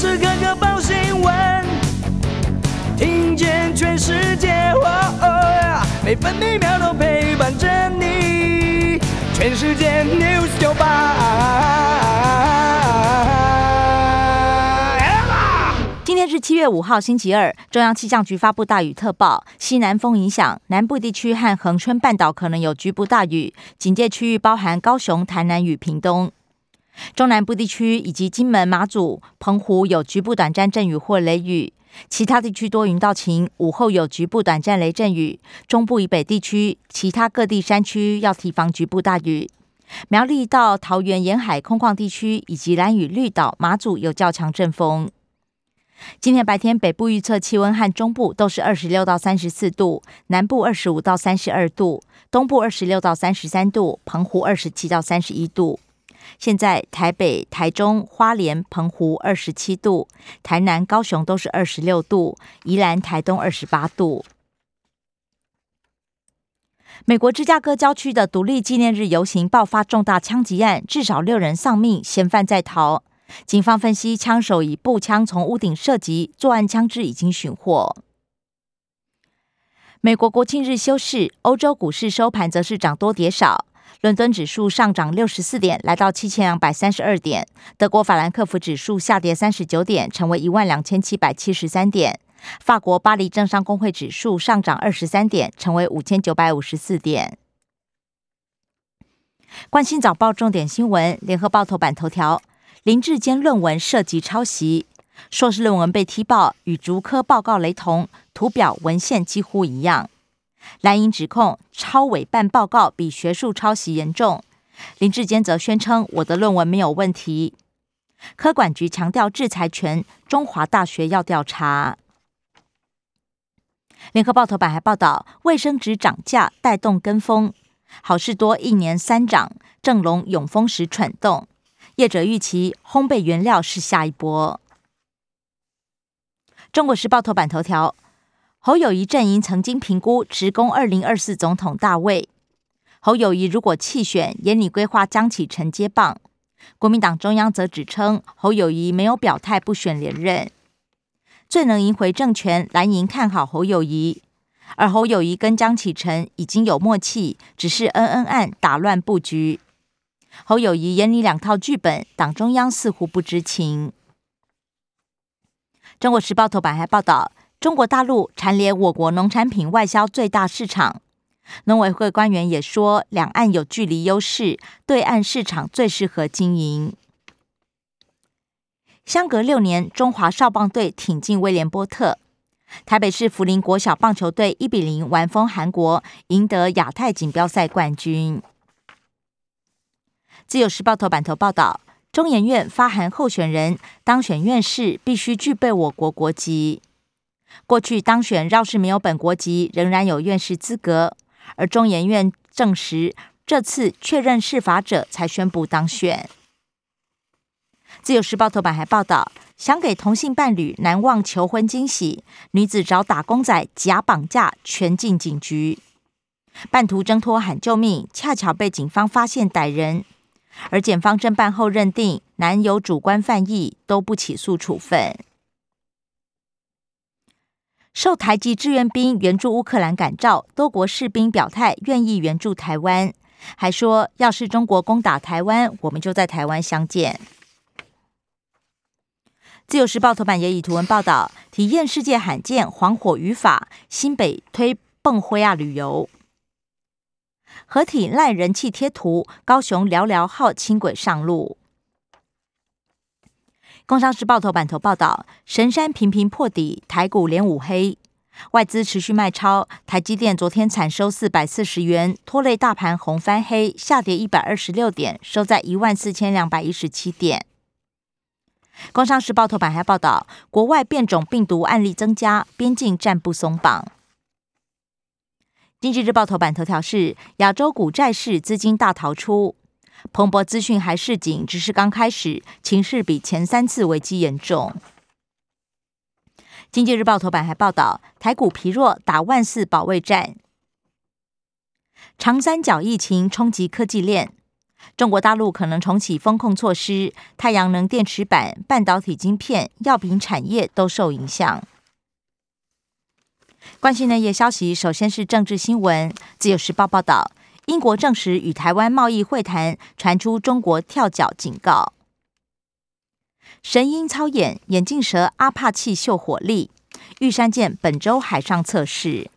时刻刻报新闻，听见全世界，每分每秒都陪伴着你。全世界 news 九八。今天是七月五号，星期二。中央气象局发布大雨特报，西南风影响南部地区和恒春半岛可能有局部大雨，警戒区域包含高雄、台南与屏东。中南部地区以及金门、马祖、澎湖有局部短暂阵雨或雷雨，其他地区多云到晴，午后有局部短暂雷阵雨。中部以北地区、其他各地山区要提防局部大雨。苗栗到桃园沿海空旷地区以及蓝屿绿岛、马祖有较强阵风。今天白天北部预测气温和中部都是二十六到三十四度，南部二十五到三十二度，东部二十六到三十三度，澎湖二十七到三十一度。现在台北、台中、花莲、澎湖二十七度，台南、高雄都是二十六度，宜兰、台东二十八度。美国芝加哥郊区的独立纪念日游行爆发重大枪击案，至少六人丧命，嫌犯在逃。警方分析，枪手以步枪从屋顶射击，作案枪支已经寻获。美国国庆日休市，欧洲股市收盘则是涨多跌少。伦敦指数上涨六十四点，来到七千两百三十二点；德国法兰克福指数下跌三十九点，成为一万两千七百七十三点；法国巴黎政商工会指数上涨二十三点，成为五千九百五十四点。关心早报重点新闻，联合报头版头条：林志坚论文涉及抄袭，硕士论文被踢爆，与竹科报告雷同，图表文献几乎一样。蓝营指控抄委办报告比学术抄袭严重，林志坚则宣称我的论文没有问题。科管局强调制裁权，中华大学要调查。联合报头版还报道卫生纸涨价带动跟风，好事多一年三涨，正隆永丰时蠢动，业者预期烘焙原料是下一波。中国时报头版头条。侯友谊阵营曾经评估直攻二零二四总统大位。侯友谊如果弃选，眼里规划江启臣接棒。国民党中央则指称侯友谊没有表态不选连任。最能赢回政权，蓝营看好侯友谊，而侯友谊跟江启臣已经有默契，只是恩恩案打乱布局。侯友谊眼里两套剧本，党中央似乎不知情。中国时报头版还报道。中国大陆蝉联我国农产品外销最大市场，农委会官员也说，两岸有距离优势，对岸市场最适合经营。相隔六年，中华少棒队挺进威廉波特，台北市福林国小棒球队一比零完封韩国，赢得亚太锦标赛冠军。自由时报头版头报道，中研院发函候选人当选院士必须具备我国国籍。过去当选绕是没有本国籍，仍然有院士资格。而中研院证实，这次确认是法者才宣布当选。自由时报头版还报道，想给同性伴侣难忘求婚惊喜，女子找打工仔假绑架，全进警局。半途挣脱喊救命，恰巧被警方发现逮人。而检方侦办后认定，男友主观犯意，都不起诉处分。受台籍志愿兵援助乌克兰感召，多国士兵表态愿意援助台湾，还说要是中国攻打台湾，我们就在台湾相见。自由时报头版也以图文报道，体验世界罕见黄火语法，新北推蹦灰亚旅游，合体赖人气贴图，高雄寥寥号轻轨上路。工商时报头版头报道，神山频频破底，台股连五黑，外资持续卖超，台积电昨天惨收四百四十元，拖累大盘红翻黑，下跌一百二十六点，收在一万四千两百一十七点。工商时报头版还报道，国外变种病毒案例增加，边境暂不松绑。经济日报头版头条是亚洲股债市资金大逃出。彭博资讯还示警，只是刚开始，情势比前三次危机严重。经济日报头版还报道，台股疲弱，打万四保卫战。长三角疫情冲击科技链，中国大陆可能重启风控措施，太阳能电池板、半导体晶片、药品产业都受影响。关心内页消息，首先是政治新闻。自由时报报道，英国证实与台湾贸易会谈传出中国跳脚警告。神鹰操演眼镜蛇阿帕契秀火力，玉山舰本周海上测试。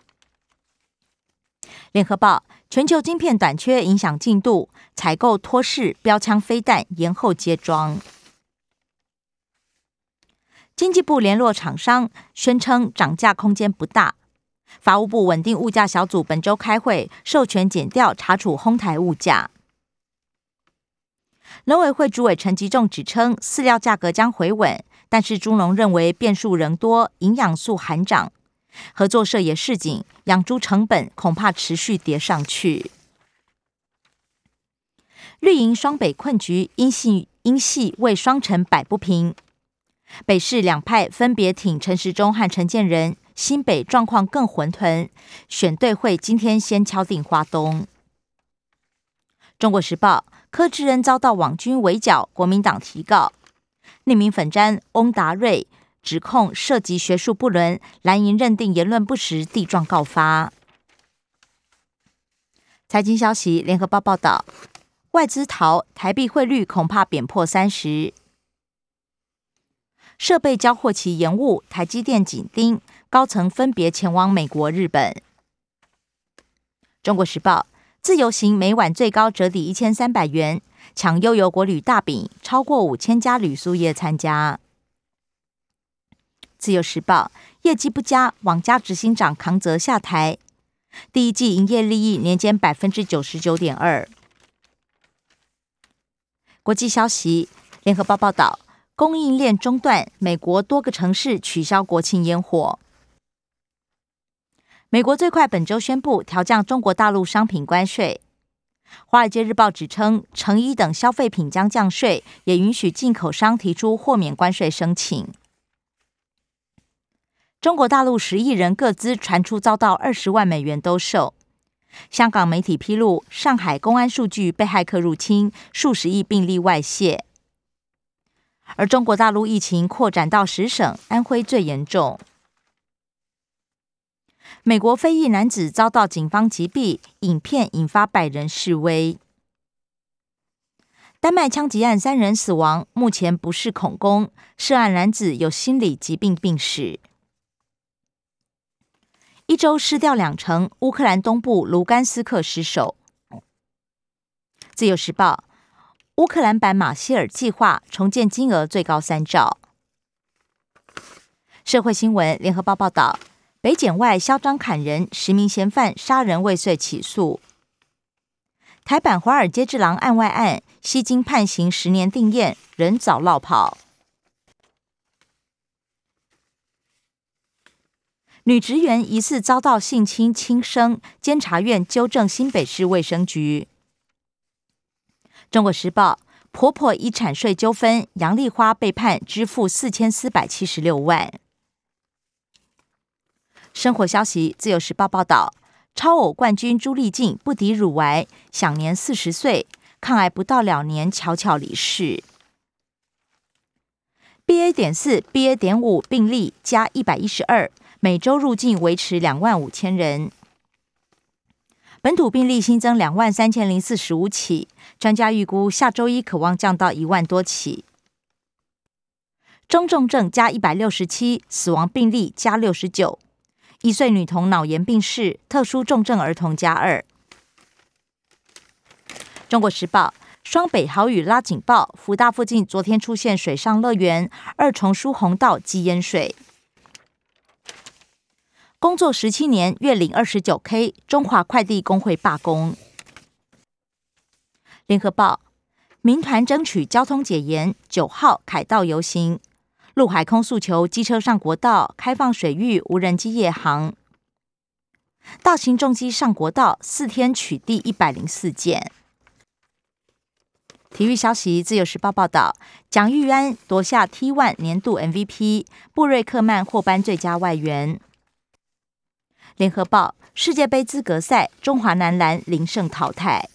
联合报。全球晶片短缺影响进度，采购托式标枪飞弹延后接装。经济部联络厂商，宣称涨价空间不大。法务部稳定物价小组本周开会，授权检调查处哄抬物价。农委会主委陈吉仲指称，饲料价格将回稳，但是猪农认为变数仍多，营养素含涨。合作社也示警，养猪成本恐怕持续跌上去。绿营双北困局，因系因系为双城摆不平。北市两派分别挺陈时中和陈建仁，新北状况更混沌。选对会今天先敲定花东。中国时报柯志恩遭到网军围剿，国民党提告。匿名粉詹翁达瑞。指控涉及学术不伦，蓝营认定言论不实，地状告发。财经消息，联合报报道，外资逃，台币汇率恐怕贬破三十。设备交货期延误，台积电紧盯，高层分别前往美国、日本。中国时报，自由行每晚最高折抵一千三百元，抢悠游国旅大饼，超过五千家旅宿业参加。自由时报业绩不佳，网家执行长扛责下台。第一季营业利益年减百分之九十九点二。国际消息，联合报报道，供应链中断，美国多个城市取消国庆烟火。美国最快本周宣布调降中国大陆商品关税。华尔街日报指称，成衣等消费品将降税，也允许进口商提出豁免关税申请。中国大陆十亿人各资传出遭到二十万美元兜售。香港媒体披露，上海公安数据被骇客入侵，数十亿病例外泄。而中国大陆疫情扩展到十省，安徽最严重。美国非裔男子遭到警方击毙，影片引发百人示威。丹麦枪击案三人死亡，目前不是恐攻，涉案男子有心理疾病病史。一周失掉两成，乌克兰东部卢甘斯克失守。自由时报：乌克兰版马歇尔计划重建金额最高三兆。社会新闻：联合报报道，北检外嚣张砍人，十名嫌犯杀人未遂起诉。台版华尔街之狼案外案，吸金判刑十年定验，人早落跑。女职员疑似遭到性侵轻生，监察院纠正新北市卫生局。中国时报：婆婆遗产税纠纷，杨丽花被判支付四千四百七十六万。生活消息：自由时报报道，超偶冠军朱丽静不敌乳癌，享年四十岁，抗癌不到两年悄悄离世。BA. 点四、BA. 点五病例加一百一十二。每周入境维持两万五千人，本土病例新增两万三千零四十五起，专家预估下周一可望降到一万多起。中重症加一百六十七，死亡病例加六十九，一岁女童脑炎病逝，特殊重症儿童加二。中国时报双北豪雨拉警报，福大附近昨天出现水上乐园，二重疏洪道积淹水。工作十七年，月领二十九 K。中华快递工会罢工。联合报，民团争取交通解严，九号凯道游行。陆海空诉求机车上国道，开放水域无人机夜航。大型重机上国道，四天取缔一百零四件。体育消息，自由时报报道，蒋玉安夺下 T1 年度 MVP，布瑞克曼获颁最佳外援。联合报世界杯资格赛，中华男篮零胜淘汰。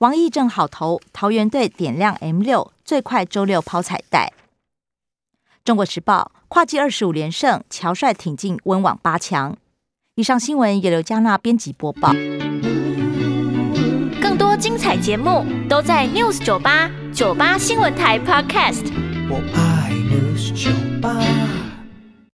王毅正好投桃园队点亮 M 六，最快周六抛彩带。中国时报跨季二十五连胜，乔帅挺进温网八强。以上新闻由刘嘉娜编辑播报。更多精彩节目都在 News 九八九八新闻台 Podcast。我爱 News 酒吧。